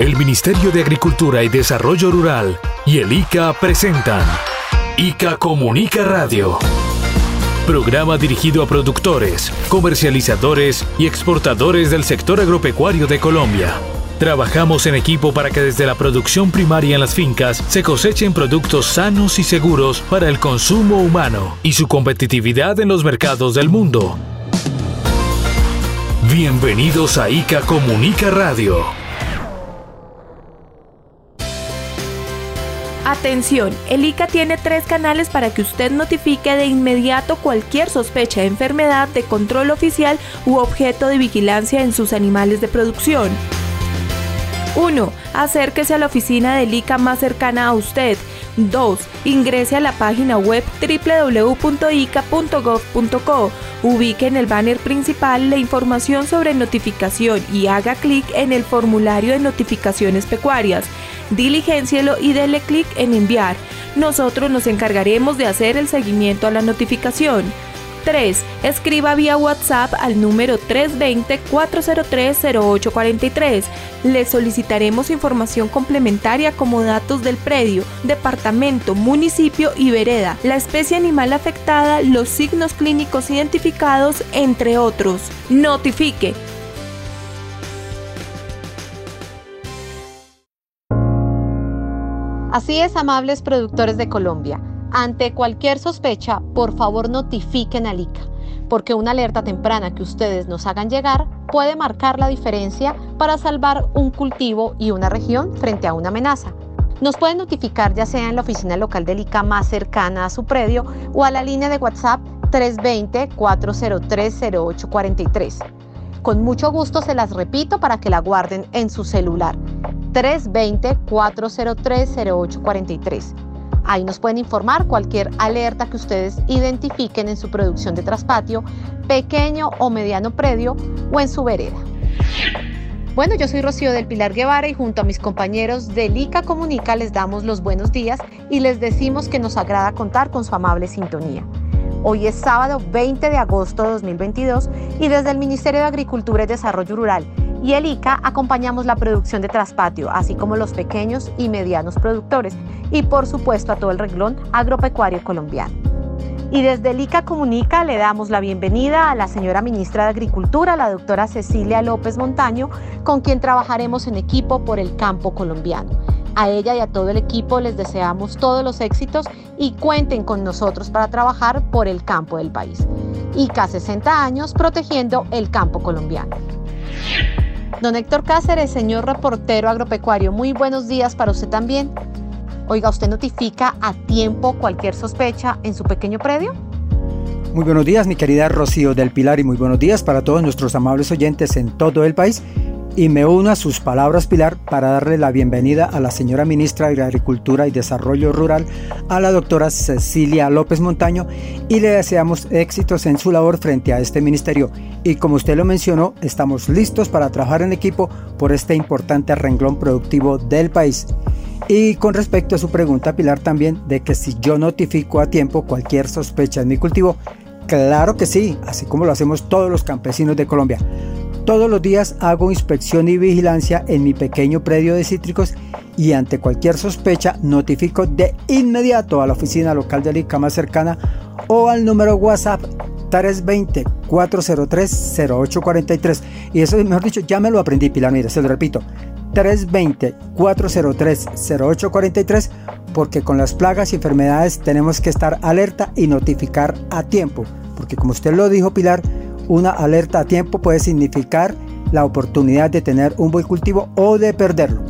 El Ministerio de Agricultura y Desarrollo Rural y el ICA presentan ICA Comunica Radio. Programa dirigido a productores, comercializadores y exportadores del sector agropecuario de Colombia. Trabajamos en equipo para que desde la producción primaria en las fincas se cosechen productos sanos y seguros para el consumo humano y su competitividad en los mercados del mundo. Bienvenidos a ICA Comunica Radio. Atención, el ICA tiene tres canales para que usted notifique de inmediato cualquier sospecha de enfermedad de control oficial u objeto de vigilancia en sus animales de producción. 1. Acérquese a la oficina del ICA más cercana a usted. 2. Ingrese a la página web www.ica.gov.co. Ubique en el banner principal la información sobre notificación y haga clic en el formulario de notificaciones pecuarias. Diligencielo y dele clic en enviar. Nosotros nos encargaremos de hacer el seguimiento a la notificación. 3. Escriba vía WhatsApp al número 320-403-0843. Le solicitaremos información complementaria como datos del predio, departamento, municipio y vereda, la especie animal afectada, los signos clínicos identificados, entre otros. Notifique. Así es, amables productores de Colombia. Ante cualquier sospecha, por favor notifiquen al ICA, porque una alerta temprana que ustedes nos hagan llegar puede marcar la diferencia para salvar un cultivo y una región frente a una amenaza. Nos pueden notificar ya sea en la oficina local del ICA más cercana a su predio o a la línea de WhatsApp 320-403-0843. Con mucho gusto se las repito para que la guarden en su celular. 320-403-0843. Ahí nos pueden informar cualquier alerta que ustedes identifiquen en su producción de traspatio, pequeño o mediano predio o en su vereda. Bueno, yo soy Rocío del Pilar Guevara y junto a mis compañeros de Lica Comunica les damos los buenos días y les decimos que nos agrada contar con su amable sintonía. Hoy es sábado 20 de agosto de 2022 y desde el Ministerio de Agricultura y Desarrollo Rural y el ICA acompañamos la producción de traspatio, así como los pequeños y medianos productores y por supuesto a todo el reglón agropecuario colombiano. Y desde el ICA Comunica le damos la bienvenida a la señora ministra de Agricultura, la doctora Cecilia López Montaño, con quien trabajaremos en equipo por el campo colombiano. A ella y a todo el equipo les deseamos todos los éxitos y cuenten con nosotros para trabajar por el campo del país. ICA 60 años protegiendo el campo colombiano. Don Héctor Cáceres, señor reportero agropecuario, muy buenos días para usted también. Oiga, ¿usted notifica a tiempo cualquier sospecha en su pequeño predio? Muy buenos días, mi querida Rocío del Pilar, y muy buenos días para todos nuestros amables oyentes en todo el país y me uno a sus palabras, Pilar, para darle la bienvenida a la señora ministra de Agricultura y Desarrollo Rural, a la doctora Cecilia López Montaño, y le deseamos éxitos en su labor frente a este ministerio. Y como usted lo mencionó, estamos listos para trabajar en equipo por este importante renglón productivo del país. Y con respecto a su pregunta, Pilar, también de que si yo notifico a tiempo cualquier sospecha en mi cultivo, claro que sí, así como lo hacemos todos los campesinos de Colombia. Todos los días hago inspección y vigilancia en mi pequeño predio de cítricos y ante cualquier sospecha notifico de inmediato a la oficina local de ICA más cercana o al número WhatsApp 320-403-0843. Y eso, mejor dicho, ya me lo aprendí, Pilar, mira, se lo repito. 320-403-0843 porque con las plagas y enfermedades tenemos que estar alerta y notificar a tiempo. Porque como usted lo dijo, Pilar, una alerta a tiempo puede significar la oportunidad de tener un buen cultivo o de perderlo.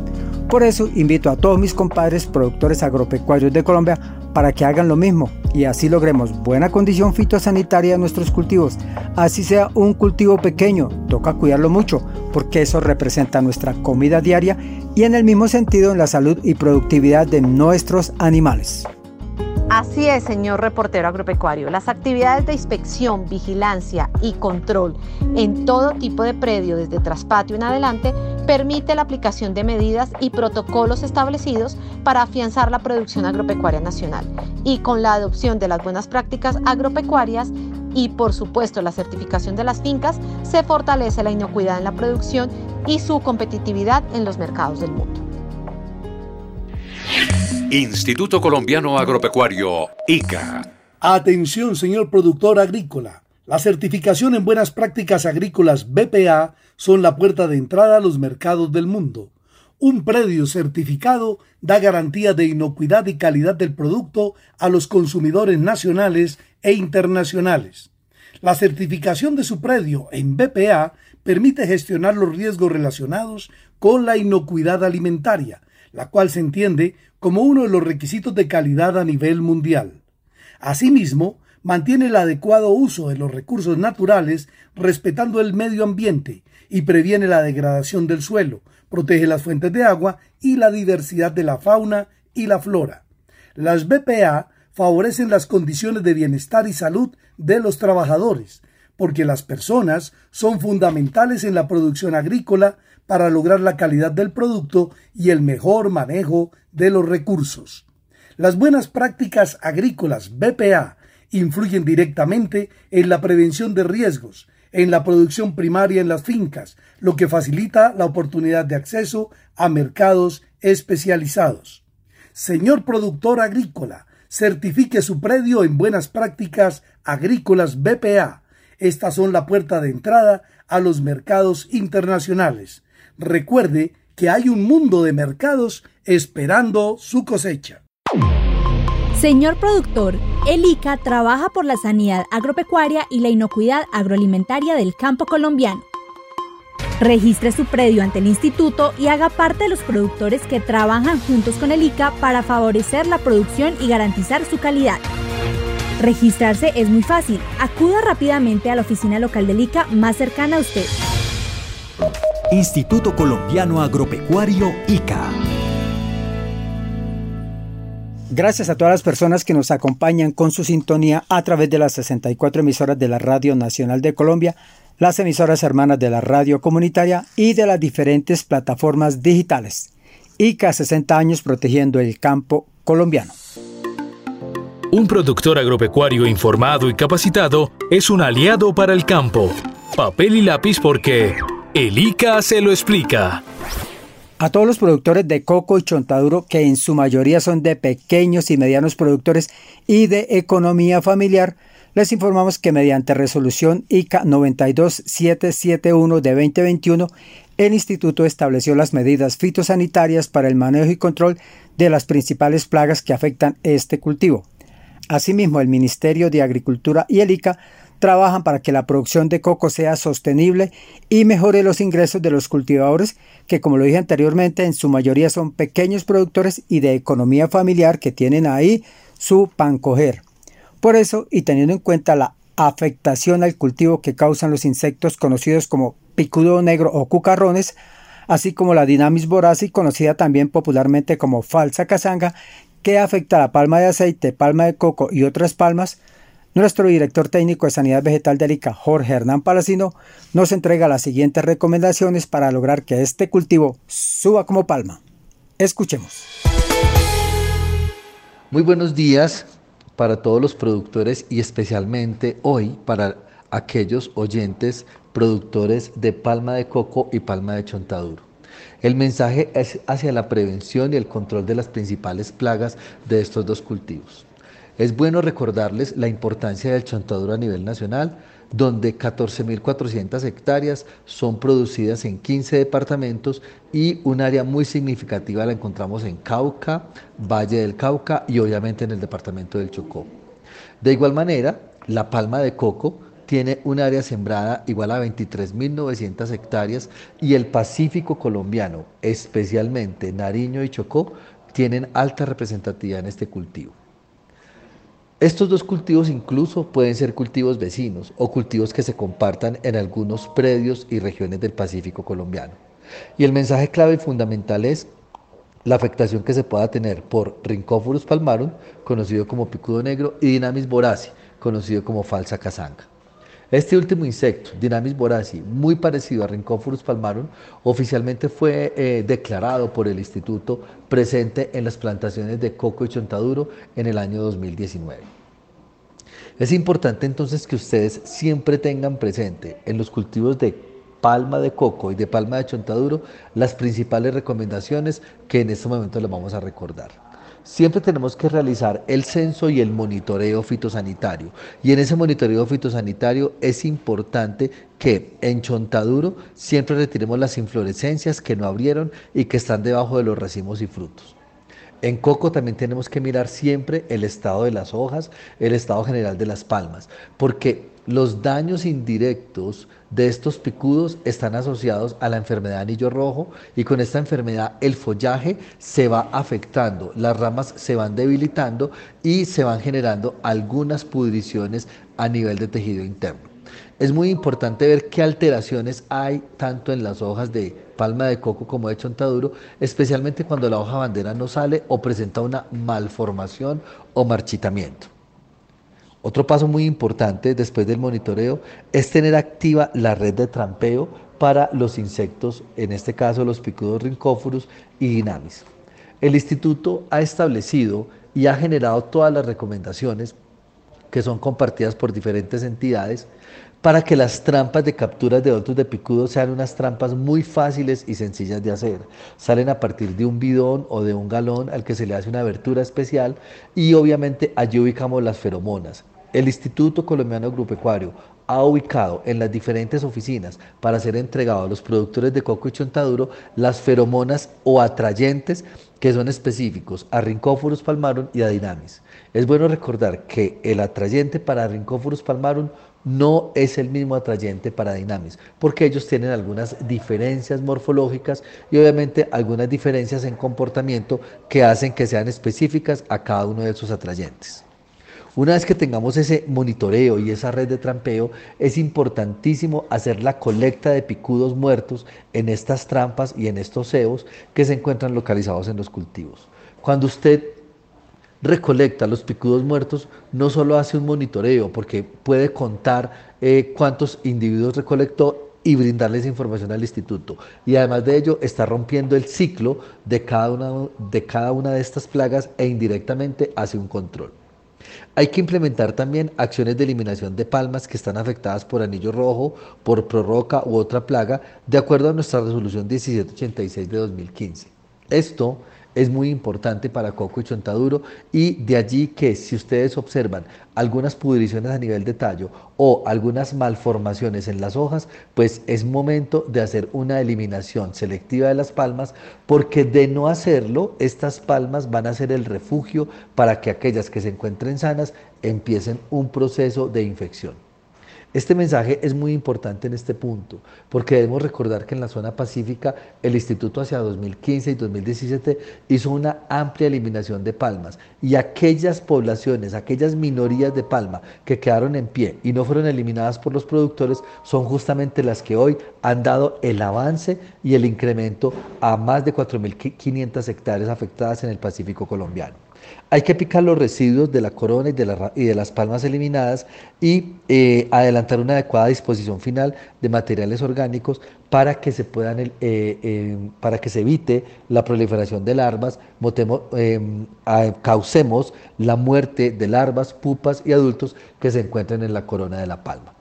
Por eso invito a todos mis compadres productores agropecuarios de Colombia para que hagan lo mismo y así logremos buena condición fitosanitaria de nuestros cultivos. Así sea un cultivo pequeño, toca cuidarlo mucho porque eso representa nuestra comida diaria y en el mismo sentido en la salud y productividad de nuestros animales. Así es, señor reportero agropecuario. Las actividades de inspección, vigilancia y control en todo tipo de predio, desde traspatio en adelante, permite la aplicación de medidas y protocolos establecidos para afianzar la producción agropecuaria nacional. Y con la adopción de las buenas prácticas agropecuarias y por supuesto la certificación de las fincas, se fortalece la inocuidad en la producción y su competitividad en los mercados del mundo. Instituto Colombiano Agropecuario, ICA. Atención, señor productor agrícola. La certificación en buenas prácticas agrícolas BPA son la puerta de entrada a los mercados del mundo. Un predio certificado da garantía de inocuidad y calidad del producto a los consumidores nacionales e internacionales. La certificación de su predio en BPA permite gestionar los riesgos relacionados con la inocuidad alimentaria, la cual se entiende como uno de los requisitos de calidad a nivel mundial. Asimismo, mantiene el adecuado uso de los recursos naturales respetando el medio ambiente y previene la degradación del suelo, protege las fuentes de agua y la diversidad de la fauna y la flora. Las BPA favorecen las condiciones de bienestar y salud de los trabajadores, porque las personas son fundamentales en la producción agrícola para lograr la calidad del producto y el mejor manejo de los recursos. Las buenas prácticas agrícolas BPA influyen directamente en la prevención de riesgos, en la producción primaria en las fincas, lo que facilita la oportunidad de acceso a mercados especializados. Señor productor agrícola, certifique su predio en buenas prácticas agrícolas BPA. Estas son la puerta de entrada a los mercados internacionales. Recuerde que hay un mundo de mercados esperando su cosecha. Señor productor, el ICA trabaja por la sanidad agropecuaria y la inocuidad agroalimentaria del campo colombiano. Registre su predio ante el instituto y haga parte de los productores que trabajan juntos con el ICA para favorecer la producción y garantizar su calidad. Registrarse es muy fácil. Acuda rápidamente a la oficina local del ICA más cercana a usted. Instituto Colombiano Agropecuario ICA. Gracias a todas las personas que nos acompañan con su sintonía a través de las 64 emisoras de la Radio Nacional de Colombia, las emisoras hermanas de la radio comunitaria y de las diferentes plataformas digitales. ICA 60 años protegiendo el campo colombiano. Un productor agropecuario informado y capacitado es un aliado para el campo. Papel y lápiz porque el ICA se lo explica. A todos los productores de coco y chontaduro, que en su mayoría son de pequeños y medianos productores y de economía familiar, les informamos que mediante resolución ICA 92771 de 2021, el instituto estableció las medidas fitosanitarias para el manejo y control de las principales plagas que afectan este cultivo. Asimismo, el Ministerio de Agricultura y el ICA trabajan para que la producción de coco sea sostenible y mejore los ingresos de los cultivadores, que como lo dije anteriormente, en su mayoría son pequeños productores y de economía familiar que tienen ahí su pan coger. Por eso, y teniendo en cuenta la afectación al cultivo que causan los insectos conocidos como picudo negro o cucarrones, así como la Dinamis voraci, conocida también popularmente como falsa casanga, que afecta a la palma de aceite, palma de coco y otras palmas, nuestro director técnico de Sanidad Vegetal de ICA, Jorge Hernán Palacino, nos entrega las siguientes recomendaciones para lograr que este cultivo suba como palma. Escuchemos. Muy buenos días para todos los productores y especialmente hoy para aquellos oyentes productores de palma de coco y palma de chontaduro. El mensaje es hacia la prevención y el control de las principales plagas de estos dos cultivos. Es bueno recordarles la importancia del chontaduro a nivel nacional, donde 14.400 hectáreas son producidas en 15 departamentos y un área muy significativa la encontramos en Cauca, Valle del Cauca y obviamente en el departamento del Chocó. De igual manera, la palma de coco tiene un área sembrada igual a 23.900 hectáreas y el Pacífico colombiano, especialmente Nariño y Chocó, tienen alta representatividad en este cultivo. Estos dos cultivos incluso pueden ser cultivos vecinos o cultivos que se compartan en algunos predios y regiones del Pacífico colombiano. Y el mensaje clave y fundamental es la afectación que se pueda tener por Rhynchophorus palmarum, conocido como picudo negro, y Dinamis boraci, conocido como falsa casanga. Este último insecto, Dinamis boraci, muy parecido a Rhynchophorus palmarum, oficialmente fue eh, declarado por el instituto presente en las plantaciones de coco y chontaduro en el año 2019. Es importante entonces que ustedes siempre tengan presente en los cultivos de palma de coco y de palma de chontaduro las principales recomendaciones que en este momento les vamos a recordar. Siempre tenemos que realizar el censo y el monitoreo fitosanitario. Y en ese monitoreo fitosanitario es importante que en chontaduro siempre retiremos las inflorescencias que no abrieron y que están debajo de los racimos y frutos. En coco también tenemos que mirar siempre el estado de las hojas, el estado general de las palmas, porque los daños indirectos de estos picudos están asociados a la enfermedad de anillo rojo y con esta enfermedad el follaje se va afectando, las ramas se van debilitando y se van generando algunas pudriciones a nivel de tejido interno. Es muy importante ver qué alteraciones hay tanto en las hojas de palma de coco como de chontaduro, especialmente cuando la hoja bandera no sale o presenta una malformación o marchitamiento. Otro paso muy importante después del monitoreo es tener activa la red de trampeo para los insectos, en este caso los picudos rincóforos y dinamis. El instituto ha establecido y ha generado todas las recomendaciones que son compartidas por diferentes entidades para que las trampas de capturas de otros de picudos sean unas trampas muy fáciles y sencillas de hacer. Salen a partir de un bidón o de un galón al que se le hace una abertura especial y obviamente allí ubicamos las feromonas. El Instituto Colombiano Agropecuario ha ubicado en las diferentes oficinas para ser entregado a los productores de coco y chontaduro las feromonas o atrayentes que son específicos a Rincophorus palmarum y a Dynamis. Es bueno recordar que el atrayente para Rincophorus palmarum no es el mismo atrayente para Dynamis, porque ellos tienen algunas diferencias morfológicas y obviamente algunas diferencias en comportamiento que hacen que sean específicas a cada uno de sus atrayentes. Una vez que tengamos ese monitoreo y esa red de trampeo, es importantísimo hacer la colecta de picudos muertos en estas trampas y en estos cebos que se encuentran localizados en los cultivos. Cuando usted recolecta los picudos muertos, no solo hace un monitoreo, porque puede contar eh, cuántos individuos recolectó y brindarles información al instituto. Y además de ello, está rompiendo el ciclo de cada una de, cada una de estas plagas e indirectamente hace un control. Hay que implementar también acciones de eliminación de palmas que están afectadas por anillo rojo, por prorroca u otra plaga, de acuerdo a nuestra resolución 1786 de 2015. Esto es muy importante para coco y chontaduro y de allí que si ustedes observan algunas pudriciones a nivel de tallo o algunas malformaciones en las hojas, pues es momento de hacer una eliminación selectiva de las palmas porque de no hacerlo, estas palmas van a ser el refugio para que aquellas que se encuentren sanas empiecen un proceso de infección. Este mensaje es muy importante en este punto, porque debemos recordar que en la zona pacífica el Instituto hacia 2015 y 2017 hizo una amplia eliminación de palmas y aquellas poblaciones, aquellas minorías de palma que quedaron en pie y no fueron eliminadas por los productores son justamente las que hoy han dado el avance y el incremento a más de 4.500 hectáreas afectadas en el Pacífico colombiano. Hay que picar los residuos de la corona y de, las palmas eliminadas y eh, adelantar una adecuada disposición final de materiales orgánicos para que se puedan, eh, eh, para que se evite la proliferación de larvas, causemos la muerte de larvas, pupas y adultos que se encuentren en la corona de la palma.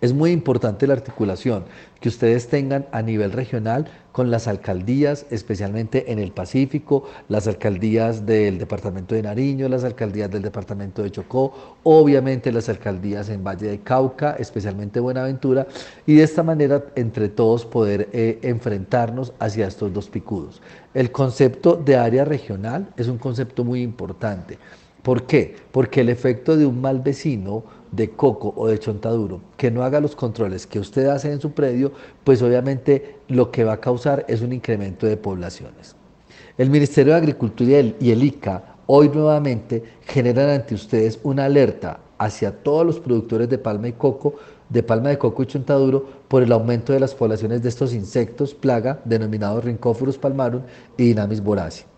Es muy importante la articulación que ustedes tengan a nivel regional con las alcaldías, especialmente en el Pacífico, las alcaldías del departamento de Nariño, las alcaldías del departamento de Chocó, obviamente las alcaldías en Valle de Cauca, especialmente Buenaventura, y de esta manera entre todos poder eh, enfrentarnos hacia estos dos picudos. El concepto de área regional es un concepto muy importante. ¿Por qué? Porque el efecto de un mal vecino de coco o de chontaduro que no haga los controles que usted hace en su predio, pues obviamente lo que va a causar es un incremento de poblaciones. El Ministerio de Agricultura y el ICA hoy nuevamente generan ante ustedes una alerta hacia todos los productores de palma y coco, de palma de coco y chontaduro por el aumento de las poblaciones de estos insectos plaga denominados Rhincophorus palmarum y Dynamis voracis.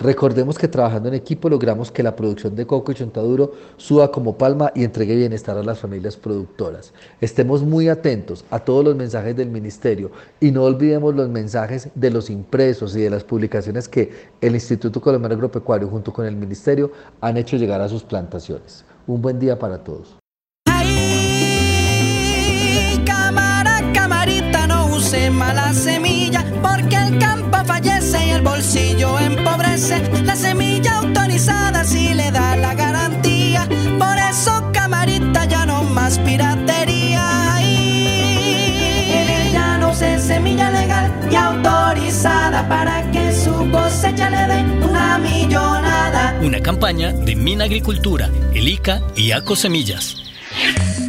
Recordemos que trabajando en equipo logramos que la producción de coco y chontaduro suba como palma y entregue bienestar a las familias productoras. Estemos muy atentos a todos los mensajes del ministerio y no olvidemos los mensajes de los impresos y de las publicaciones que el Instituto Colombiano Agropecuario junto con el ministerio han hecho llegar a sus plantaciones. Un buen día para todos. La semilla autorizada sí le da la garantía, por eso camarita ya no más piratería. Y ya no sé semilla legal y autorizada para que su cosecha le dé una millonada. Una campaña de Mina Agricultura, el ICA y ACO Semillas.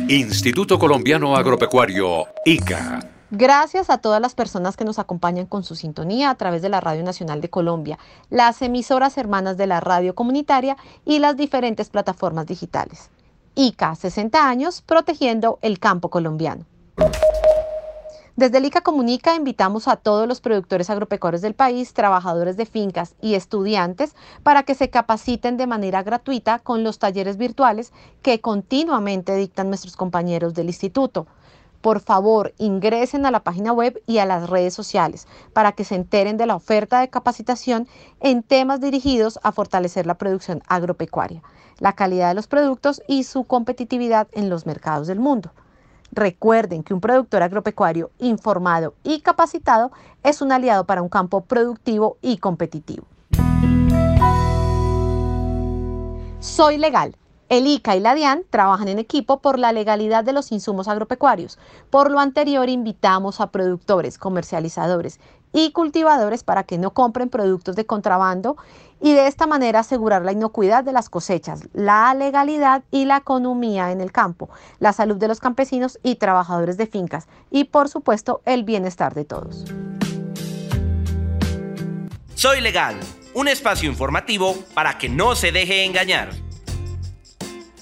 Instituto Colombiano Agropecuario, ICA. Gracias a todas las personas que nos acompañan con su sintonía a través de la Radio Nacional de Colombia, las emisoras hermanas de la radio comunitaria y las diferentes plataformas digitales. ICA, 60 años, protegiendo el campo colombiano. Desde Lica Comunica invitamos a todos los productores agropecuarios del país, trabajadores de fincas y estudiantes para que se capaciten de manera gratuita con los talleres virtuales que continuamente dictan nuestros compañeros del instituto. Por favor, ingresen a la página web y a las redes sociales para que se enteren de la oferta de capacitación en temas dirigidos a fortalecer la producción agropecuaria, la calidad de los productos y su competitividad en los mercados del mundo. Recuerden que un productor agropecuario informado y capacitado es un aliado para un campo productivo y competitivo. Soy legal. El ICA y la DIAN trabajan en equipo por la legalidad de los insumos agropecuarios. Por lo anterior, invitamos a productores, comercializadores y cultivadores para que no compren productos de contrabando y de esta manera asegurar la inocuidad de las cosechas, la legalidad y la economía en el campo, la salud de los campesinos y trabajadores de fincas y por supuesto el bienestar de todos. Soy Legal, un espacio informativo para que no se deje engañar.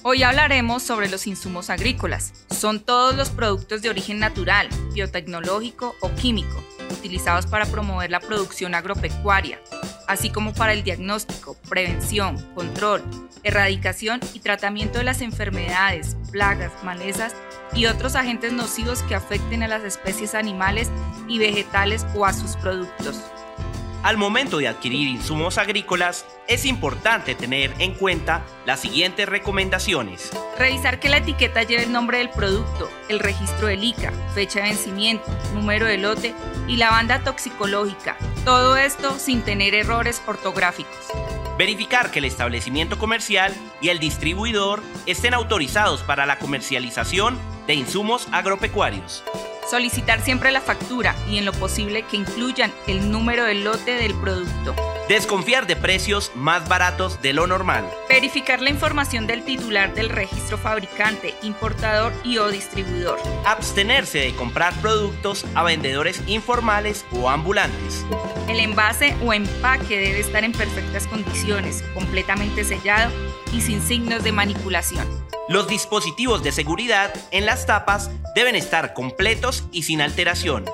Hoy hablaremos sobre los insumos agrícolas. Son todos los productos de origen natural, biotecnológico o químico utilizados para promover la producción agropecuaria, así como para el diagnóstico, prevención, control, erradicación y tratamiento de las enfermedades, plagas, malezas y otros agentes nocivos que afecten a las especies animales y vegetales o a sus productos. Al momento de adquirir insumos agrícolas, es importante tener en cuenta las siguientes recomendaciones. Revisar que la etiqueta lleve el nombre del producto, el registro del ICA, fecha de vencimiento, número de lote y la banda toxicológica. Todo esto sin tener errores ortográficos. Verificar que el establecimiento comercial y el distribuidor estén autorizados para la comercialización de insumos agropecuarios. Solicitar siempre la factura y en lo posible que incluyan el número del lote del producto. Desconfiar de precios más baratos de lo normal. Verificar la información del titular del registro fabricante, importador y o distribuidor. Abstenerse de comprar productos a vendedores informales o ambulantes. El envase o empaque debe estar en perfectas condiciones, completamente sellado y sin signos de manipulación. Los dispositivos de seguridad en las tapas deben estar completos y sin alteración.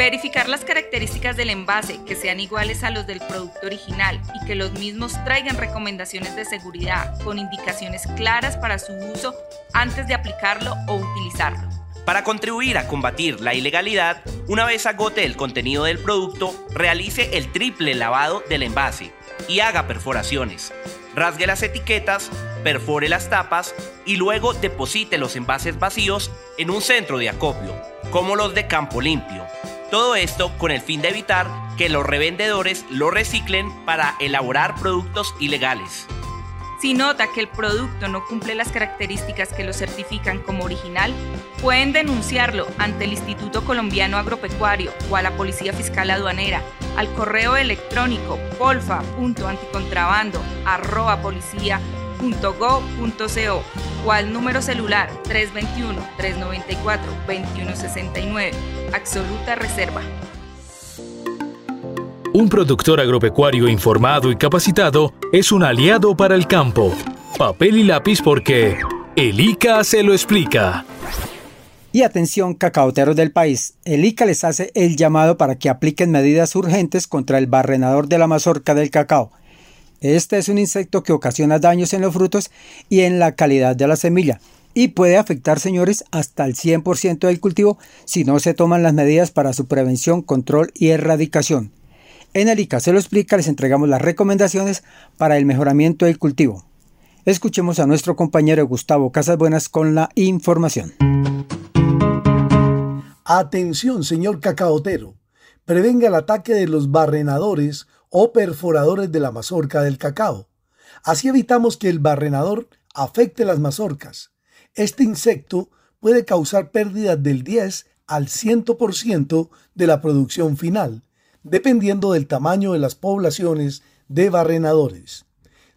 Verificar las características del envase, que sean iguales a los del producto original y que los mismos traigan recomendaciones de seguridad con indicaciones claras para su uso antes de aplicarlo o utilizarlo. Para contribuir a combatir la ilegalidad, una vez agote el contenido del producto, realice el triple lavado del envase y haga perforaciones. Rasgue las etiquetas, perfore las tapas y luego deposite los envases vacíos en un centro de acopio, como los de Campo Limpio. Todo esto con el fin de evitar que los revendedores lo reciclen para elaborar productos ilegales. Si nota que el producto no cumple las características que lo certifican como original, pueden denunciarlo ante el Instituto Colombiano Agropecuario o a la Policía Fiscal Aduanera al correo electrónico polfa.anticontrabando@policia.go.co o al número celular 321-394-2169. Absoluta Reserva. Un productor agropecuario informado y capacitado es un aliado para el campo. Papel y lápiz porque el ICA se lo explica. Y atención, cacaoteros del país, el ICA les hace el llamado para que apliquen medidas urgentes contra el barrenador de la mazorca del cacao. Este es un insecto que ocasiona daños en los frutos y en la calidad de la semilla y puede afectar, señores, hasta el 100% del cultivo si no se toman las medidas para su prevención, control y erradicación. En el ICA se lo explica, les entregamos las recomendaciones para el mejoramiento del cultivo. Escuchemos a nuestro compañero Gustavo Casas Buenas con la información. Atención, señor cacaotero. Prevenga el ataque de los barrenadores o perforadores de la mazorca del cacao. Así evitamos que el barrenador afecte las mazorcas. Este insecto puede causar pérdidas del 10 al 100% de la producción final, dependiendo del tamaño de las poblaciones de barrenadores.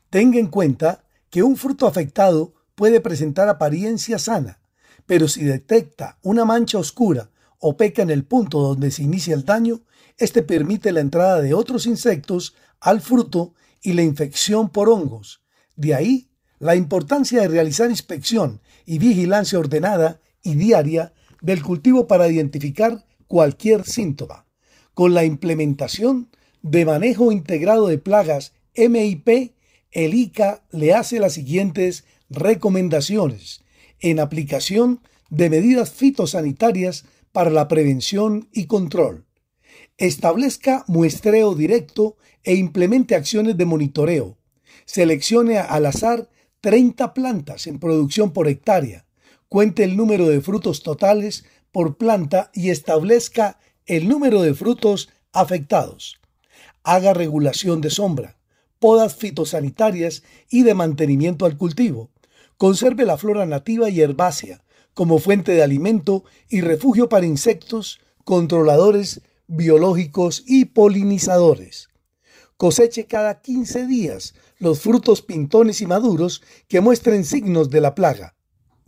Tenga en cuenta que un fruto afectado puede presentar apariencia sana, pero si detecta una mancha oscura o peca en el punto donde se inicia el daño, este permite la entrada de otros insectos al fruto y la infección por hongos. De ahí la importancia de realizar inspección y vigilancia ordenada y diaria del cultivo para identificar cualquier síntoma. Con la implementación de manejo integrado de plagas MIP, el ICA le hace las siguientes recomendaciones en aplicación de medidas fitosanitarias para la prevención y control. Establezca muestreo directo e implemente acciones de monitoreo. Seleccione al azar 30 plantas en producción por hectárea. Cuente el número de frutos totales por planta y establezca el número de frutos afectados. Haga regulación de sombra, podas fitosanitarias y de mantenimiento al cultivo. Conserve la flora nativa y herbácea, como fuente de alimento y refugio para insectos, controladores biológicos y polinizadores. Coseche cada 15 días los frutos pintones y maduros que muestren signos de la plaga.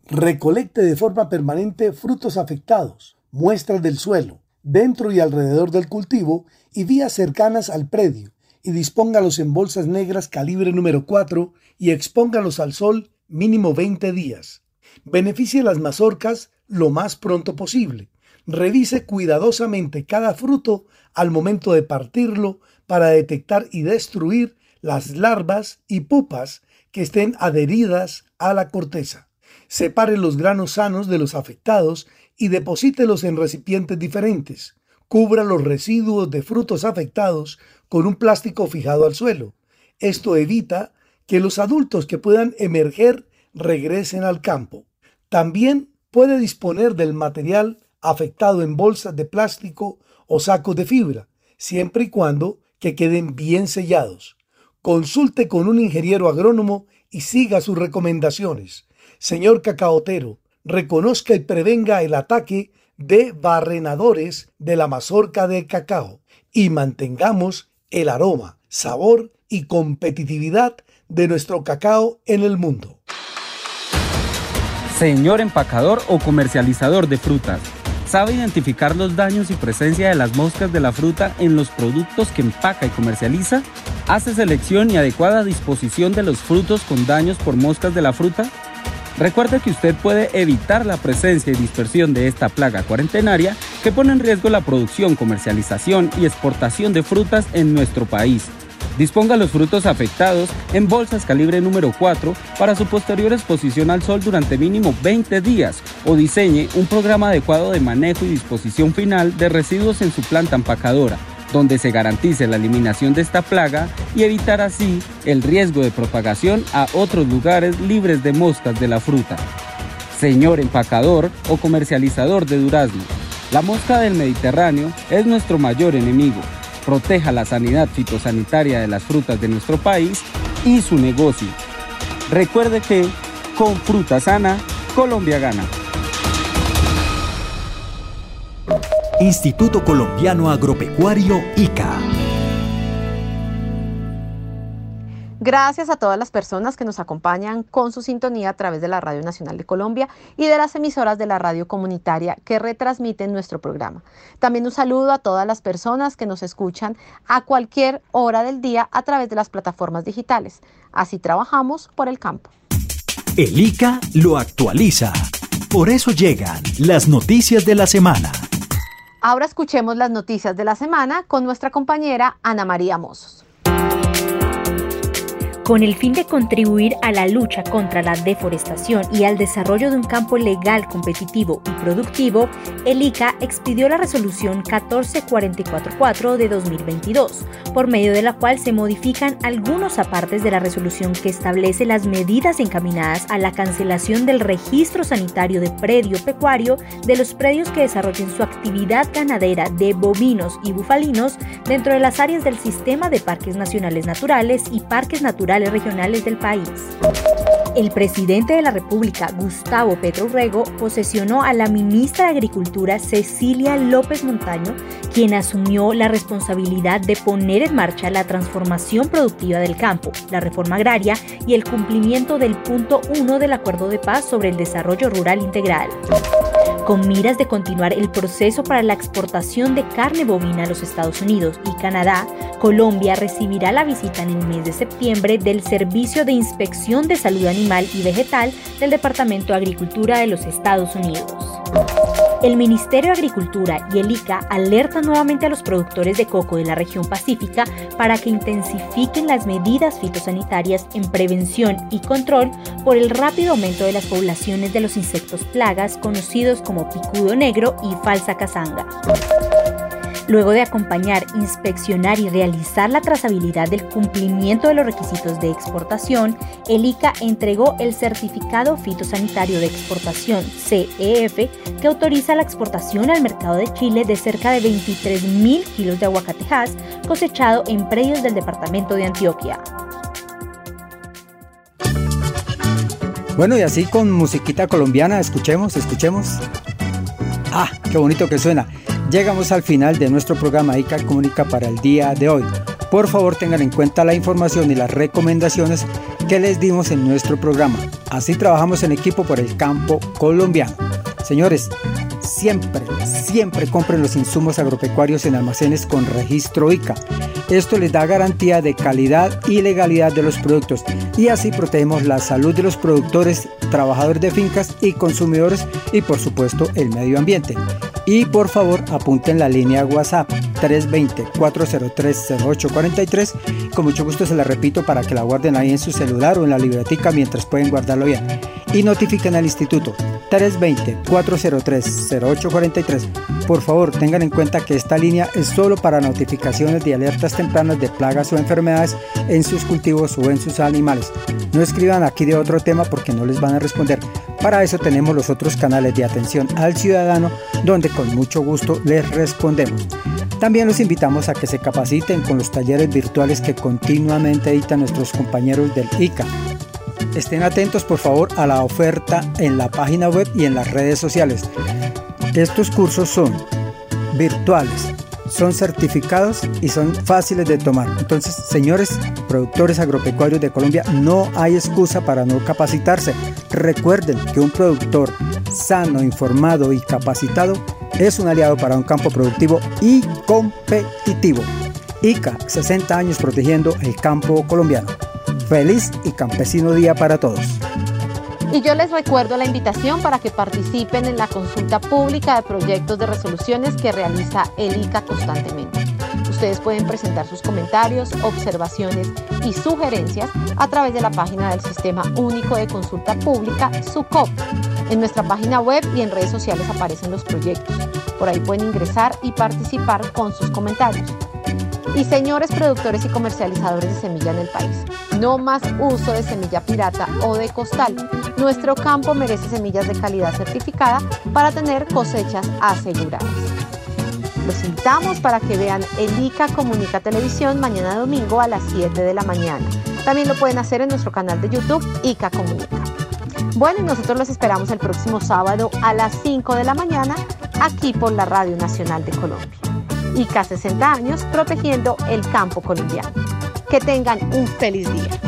Recolecte de forma permanente frutos afectados, muestras del suelo, dentro y alrededor del cultivo y vías cercanas al predio, y dispóngalos en bolsas negras calibre número 4 y expóngalos al sol mínimo 20 días. Beneficie las mazorcas lo más pronto posible. Revise cuidadosamente cada fruto al momento de partirlo para detectar y destruir las larvas y pupas que estén adheridas a la corteza. Separe los granos sanos de los afectados y deposítelos en recipientes diferentes. Cubra los residuos de frutos afectados con un plástico fijado al suelo. Esto evita que los adultos que puedan emerger regresen al campo. También puede disponer del material afectado en bolsas de plástico o sacos de fibra, siempre y cuando que queden bien sellados. Consulte con un ingeniero agrónomo y siga sus recomendaciones. Señor cacaotero, reconozca y prevenga el ataque de barrenadores de la mazorca de cacao y mantengamos el aroma, sabor y competitividad de nuestro cacao en el mundo. Señor empacador o comercializador de frutas, ¿sabe identificar los daños y presencia de las moscas de la fruta en los productos que empaca y comercializa? ¿Hace selección y adecuada disposición de los frutos con daños por moscas de la fruta? Recuerde que usted puede evitar la presencia y dispersión de esta plaga cuarentenaria que pone en riesgo la producción, comercialización y exportación de frutas en nuestro país. Disponga los frutos afectados en bolsas calibre número 4 para su posterior exposición al sol durante mínimo 20 días o diseñe un programa adecuado de manejo y disposición final de residuos en su planta empacadora, donde se garantice la eliminación de esta plaga y evitar así el riesgo de propagación a otros lugares libres de moscas de la fruta. Señor empacador o comercializador de durazno, la mosca del Mediterráneo es nuestro mayor enemigo proteja la sanidad fitosanitaria de las frutas de nuestro país y su negocio. Recuerde que con fruta sana, Colombia gana. Instituto Colombiano Agropecuario ICA Gracias a todas las personas que nos acompañan con su sintonía a través de la Radio Nacional de Colombia y de las emisoras de la radio comunitaria que retransmiten nuestro programa. También un saludo a todas las personas que nos escuchan a cualquier hora del día a través de las plataformas digitales. Así trabajamos por el campo. El ICA lo actualiza. Por eso llegan las noticias de la semana. Ahora escuchemos las noticias de la semana con nuestra compañera Ana María Mozos. Con el fin de contribuir a la lucha contra la deforestación y al desarrollo de un campo legal, competitivo y productivo, el ICA expidió la resolución 14444 de 2022, por medio de la cual se modifican algunos apartes de la resolución que establece las medidas encaminadas a la cancelación del registro sanitario de predio pecuario de los predios que desarrollen su actividad ganadera de bovinos y bufalinos dentro de las áreas del sistema de parques nacionales naturales y parques naturales regionales del país. El presidente de la República, Gustavo Petro Urrego, posesionó a la ministra de Agricultura, Cecilia López Montaño, quien asumió la responsabilidad de poner en marcha la transformación productiva del campo, la reforma agraria y el cumplimiento del punto 1 del Acuerdo de Paz sobre el Desarrollo Rural Integral. Con miras de continuar el proceso para la exportación de carne bovina a los Estados Unidos y Canadá, Colombia recibirá la visita en el mes de septiembre del Servicio de Inspección de Salud Animal y Vegetal del Departamento de Agricultura de los Estados Unidos. El Ministerio de Agricultura y el ICA alertan nuevamente a los productores de coco de la región pacífica para que intensifiquen las medidas fitosanitarias en prevención y control por el rápido aumento de las poblaciones de los insectos plagas conocidos como picudo negro y falsa casanga. Luego de acompañar, inspeccionar y realizar la trazabilidad del cumplimiento de los requisitos de exportación, el ICA entregó el Certificado Fitosanitario de Exportación CEF que autoriza la exportación al mercado de Chile de cerca de 23.000 kilos de aguacatejas cosechado en predios del departamento de Antioquia. Bueno, y así con musiquita colombiana, escuchemos, escuchemos. Ah, qué bonito que suena. Llegamos al final de nuestro programa ICA Comunica para el día de hoy. Por favor tengan en cuenta la información y las recomendaciones que les dimos en nuestro programa. Así trabajamos en equipo por el campo colombiano. Señores, siempre, siempre compren los insumos agropecuarios en almacenes con registro ICA. Esto les da garantía de calidad y legalidad de los productos y así protegemos la salud de los productores, trabajadores de fincas y consumidores y por supuesto el medio ambiente. Y por favor apunten la línea WhatsApp 320-403-0843. Con mucho gusto se la repito para que la guarden ahí en su celular o en la libretica mientras pueden guardarlo bien. Y notifiquen al instituto 320-403-0843. Por favor, tengan en cuenta que esta línea es solo para notificaciones de alertas tempranas de plagas o enfermedades en sus cultivos o en sus animales. No escriban aquí de otro tema porque no les van a responder. Para eso tenemos los otros canales de atención al ciudadano donde con mucho gusto les respondemos. También los invitamos a que se capaciten con los talleres virtuales que continuamente editan nuestros compañeros del ICA. Estén atentos por favor a la oferta en la página web y en las redes sociales. Estos cursos son virtuales, son certificados y son fáciles de tomar. Entonces, señores productores agropecuarios de Colombia, no hay excusa para no capacitarse. Recuerden que un productor sano, informado y capacitado es un aliado para un campo productivo y competitivo. ICA, 60 años protegiendo el campo colombiano. Feliz y campesino día para todos. Y yo les recuerdo la invitación para que participen en la consulta pública de proyectos de resoluciones que realiza el ICA constantemente. Ustedes pueden presentar sus comentarios, observaciones y sugerencias a través de la página del Sistema Único de Consulta Pública, SUCOP. En nuestra página web y en redes sociales aparecen los proyectos. Por ahí pueden ingresar y participar con sus comentarios. Y señores productores y comercializadores de semilla en el país, no más uso de semilla pirata o de costal. Nuestro campo merece semillas de calidad certificada para tener cosechas aseguradas. Los invitamos para que vean el ICA Comunica Televisión mañana domingo a las 7 de la mañana. También lo pueden hacer en nuestro canal de YouTube ICA Comunica. Bueno, y nosotros los esperamos el próximo sábado a las 5 de la mañana aquí por la Radio Nacional de Colombia. ICA 60 años protegiendo el campo colombiano. Que tengan un feliz día.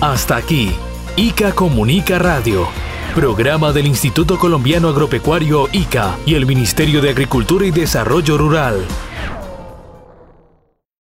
Hasta aquí, ICA Comunica Radio, programa del Instituto Colombiano Agropecuario ICA y el Ministerio de Agricultura y Desarrollo Rural.